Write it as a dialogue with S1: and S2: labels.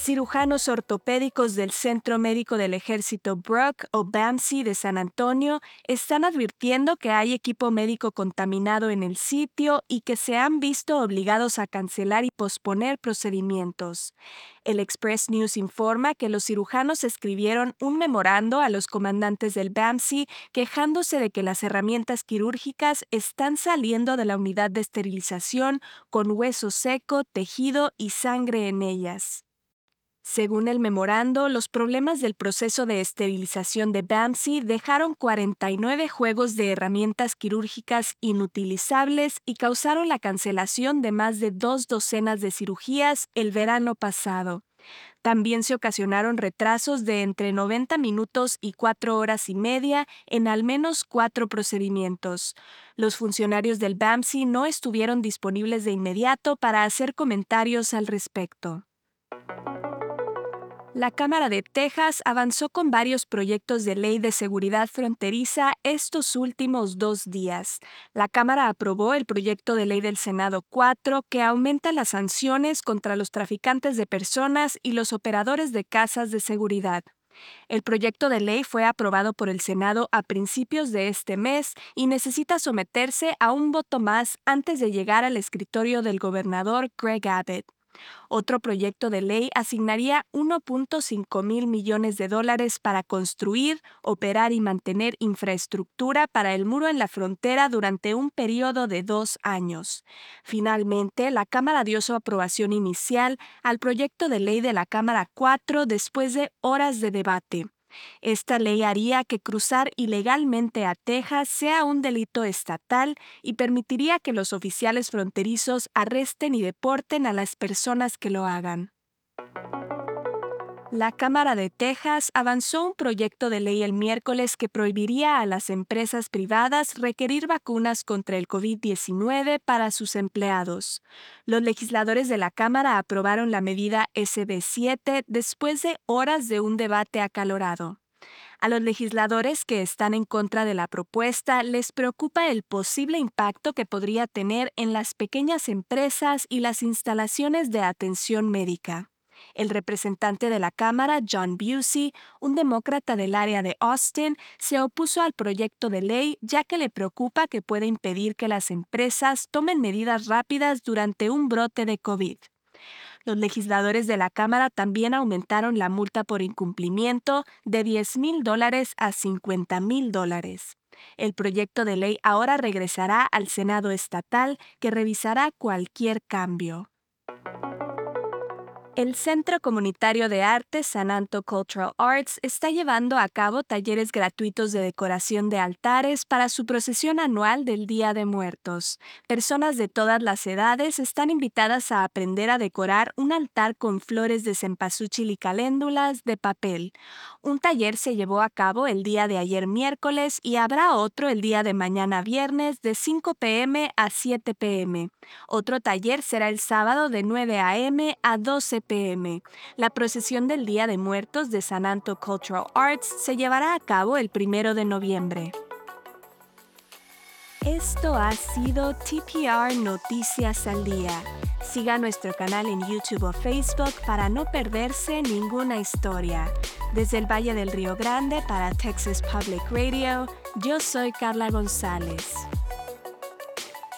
S1: Cirujanos ortopédicos del Centro Médico del Ejército Brook o BAMSI de San Antonio están advirtiendo que hay equipo médico contaminado en el sitio y que se han visto obligados a cancelar y posponer procedimientos. El Express News informa que los cirujanos escribieron un memorando a los comandantes del BAMSI quejándose de que las herramientas quirúrgicas están saliendo de la unidad de esterilización con hueso seco, tejido y sangre en ellas. Según el memorando, los problemas del proceso de esterilización de BAMSI dejaron 49 juegos de herramientas quirúrgicas inutilizables y causaron la cancelación de más de dos docenas de cirugías el verano pasado. También se ocasionaron retrasos de entre 90 minutos y 4 horas y media en al menos cuatro procedimientos. Los funcionarios del BAMSI no estuvieron disponibles de inmediato para hacer comentarios al respecto. La Cámara de Texas avanzó con varios proyectos de ley de seguridad fronteriza estos últimos dos días. La Cámara aprobó el proyecto de ley del Senado 4 que aumenta las sanciones contra los traficantes de personas y los operadores de casas de seguridad. El proyecto de ley fue aprobado por el Senado a principios de este mes y necesita someterse a un voto más antes de llegar al escritorio del gobernador Greg Abbott. Otro proyecto de ley asignaría 1.5 mil millones de dólares para construir, operar y mantener infraestructura para el muro en la frontera durante un periodo de dos años. Finalmente, la Cámara dio su aprobación inicial al proyecto de ley de la Cámara 4 después de horas de debate. Esta ley haría que cruzar ilegalmente a Texas sea un delito estatal y permitiría que los oficiales fronterizos arresten y deporten a las personas que lo hagan. La Cámara de Texas avanzó un proyecto de ley el miércoles que prohibiría a las empresas privadas requerir vacunas contra el COVID-19 para sus empleados. Los legisladores de la Cámara aprobaron la medida SB 7 después de horas de un debate acalorado. A los legisladores que están en contra de la propuesta les preocupa el posible impacto que podría tener en las pequeñas empresas y las instalaciones de atención médica. El representante de la Cámara, John Busey, un demócrata del área de Austin, se opuso al proyecto de ley ya que le preocupa que pueda impedir que las empresas tomen medidas rápidas durante un brote de COVID. Los legisladores de la Cámara también aumentaron la multa por incumplimiento de 10 mil dólares a 50 mil dólares. El proyecto de ley ahora regresará al Senado estatal que revisará cualquier cambio. El Centro Comunitario de Arte Sananto Cultural Arts está llevando a cabo talleres gratuitos de decoración de altares para su procesión anual del Día de Muertos. Personas de todas las edades están invitadas a aprender a decorar un altar con flores de cempasúchil y caléndulas de papel. Un taller se llevó a cabo el día de ayer miércoles y habrá otro el día de mañana viernes de 5 pm a 7 pm. Otro taller será el sábado de 9 am a 12 pm la procesión del Día de Muertos de San Anto Cultural Arts se llevará a cabo el primero de noviembre. Esto ha sido TPR Noticias al Día. Siga nuestro canal en YouTube o Facebook para no perderse ninguna historia. Desde el Valle del Río Grande para Texas Public Radio, yo soy Carla González.